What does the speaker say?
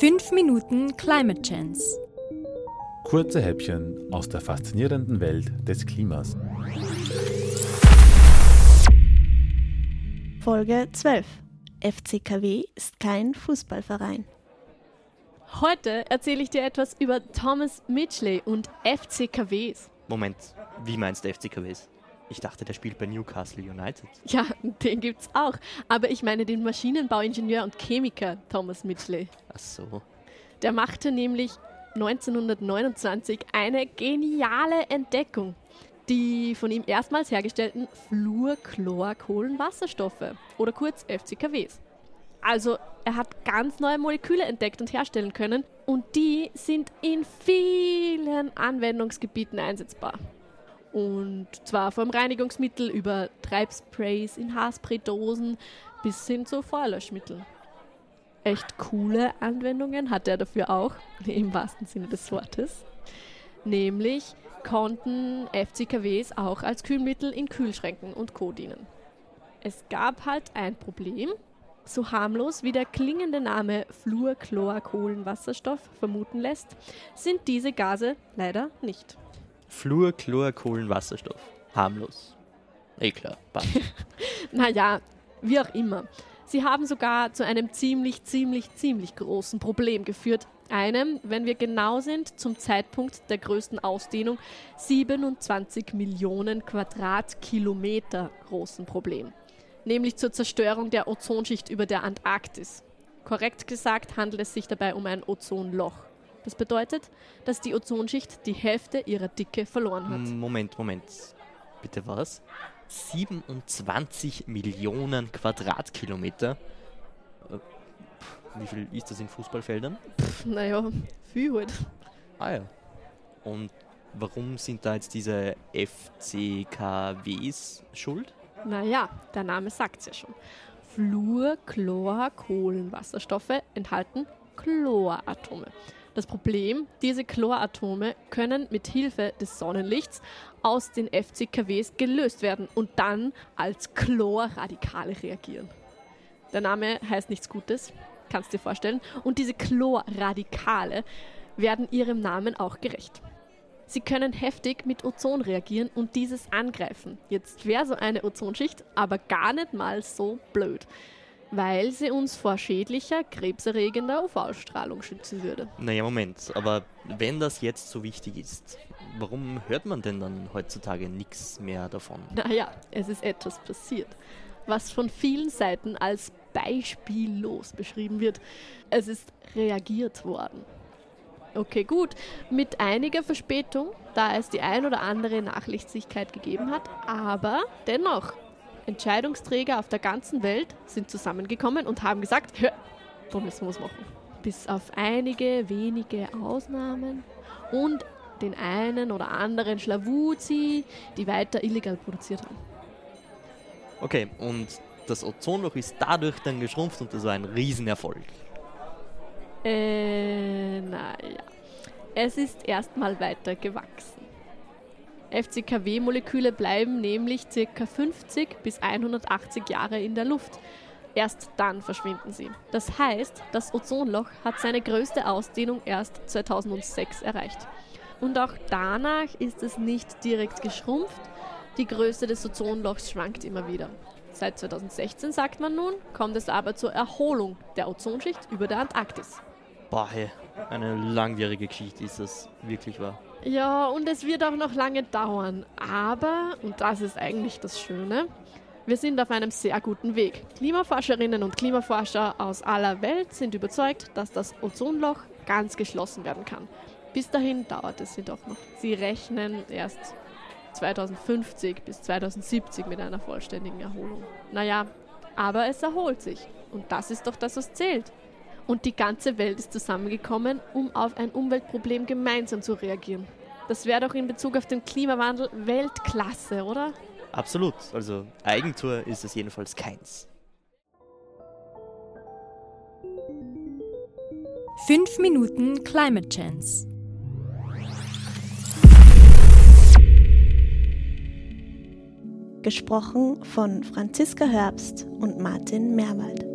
5 Minuten Climate Chance. Kurze Häppchen aus der faszinierenden Welt des Klimas. Folge 12. FCKW ist kein Fußballverein. Heute erzähle ich dir etwas über Thomas Mitchley und FCKWs. Moment, wie meinst du FCKWs? Ich dachte, der spielt bei Newcastle United. Ja, den gibt's auch. Aber ich meine den Maschinenbauingenieur und Chemiker Thomas Mitchley. Ach so. Der machte nämlich 1929 eine geniale Entdeckung. Die von ihm erstmals hergestellten Fluorchlorkohlenwasserstoffe oder kurz FCKWs. Also er hat ganz neue Moleküle entdeckt und herstellen können und die sind in vielen Anwendungsgebieten einsetzbar. Und zwar vom Reinigungsmittel über Treibsprays in Haarspraydosen bis hin zu Feuerlöschmitteln. Echt coole Anwendungen hat er dafür auch, im wahrsten Sinne des Wortes. Nämlich konnten FCKWs auch als Kühlmittel in Kühlschränken und Co. dienen. Es gab halt ein Problem. So harmlos wie der klingende Name Fluorchlorkohlenwasserstoff vermuten lässt, sind diese Gase leider nicht. Fluorchlorkohlenwasserstoff. Harmlos. Eh klar, passt. Naja, wie auch immer. Sie haben sogar zu einem ziemlich, ziemlich, ziemlich großen Problem geführt. Einem, wenn wir genau sind, zum Zeitpunkt der größten Ausdehnung 27 Millionen Quadratkilometer großen Problem. Nämlich zur Zerstörung der Ozonschicht über der Antarktis. Korrekt gesagt handelt es sich dabei um ein Ozonloch. Das bedeutet, dass die Ozonschicht die Hälfte ihrer Dicke verloren hat. Moment, Moment. Bitte was? 27 Millionen Quadratkilometer. Äh, Wie viel ist das in Fußballfeldern? Naja, viel halt. Ah ja. Und warum sind da jetzt diese FCKWs schuld? Naja, der Name sagt's ja schon. Fluor, Chlor, Kohlenwasserstoffe enthalten Chloratome. Das Problem, diese Chloratome können mit Hilfe des Sonnenlichts aus den FCKWs gelöst werden und dann als Chlorradikale reagieren. Der Name heißt nichts Gutes, kannst dir vorstellen. Und diese Chlorradikale werden ihrem Namen auch gerecht. Sie können heftig mit Ozon reagieren und dieses angreifen. Jetzt wäre so eine Ozonschicht aber gar nicht mal so blöd, weil sie uns vor schädlicher, krebserregender UV-Strahlung schützen würde. Naja, Moment. Aber wenn das jetzt so wichtig ist, warum hört man denn dann heutzutage nichts mehr davon? Naja, es ist etwas passiert, was von vielen Seiten als beispiellos beschrieben wird. Es ist reagiert worden. Okay, gut, mit einiger Verspätung, da es die ein oder andere Nachlässigkeit gegeben hat, aber dennoch, Entscheidungsträger auf der ganzen Welt sind zusammengekommen und haben gesagt, "Hör, da müssen wir was machen. Bis auf einige wenige Ausnahmen und den einen oder anderen Schlawuzi, die weiter illegal produziert haben. Okay, und das Ozonloch ist dadurch dann geschrumpft und das war ein Riesenerfolg. Äh, naja. Es ist erstmal weiter gewachsen. FCKW-Moleküle bleiben nämlich ca. 50 bis 180 Jahre in der Luft. Erst dann verschwinden sie. Das heißt, das Ozonloch hat seine größte Ausdehnung erst 2006 erreicht. Und auch danach ist es nicht direkt geschrumpft. Die Größe des Ozonlochs schwankt immer wieder. Seit 2016, sagt man nun, kommt es aber zur Erholung der Ozonschicht über der Antarktis. Boah, eine langwierige Geschichte ist das wirklich wahr. Ja, und es wird auch noch lange dauern. Aber, und das ist eigentlich das Schöne, wir sind auf einem sehr guten Weg. Klimaforscherinnen und Klimaforscher aus aller Welt sind überzeugt, dass das Ozonloch ganz geschlossen werden kann. Bis dahin dauert es jedoch noch. Sie rechnen erst 2050 bis 2070 mit einer vollständigen Erholung. Naja, aber es erholt sich. Und das ist doch das, was zählt. Und die ganze Welt ist zusammengekommen, um auf ein Umweltproblem gemeinsam zu reagieren. Das wäre doch in Bezug auf den Klimawandel Weltklasse, oder? Absolut. Also Eigentor ist es jedenfalls keins. 5 Minuten Climate Chance. Gesprochen von Franziska Herbst und Martin Meerwald.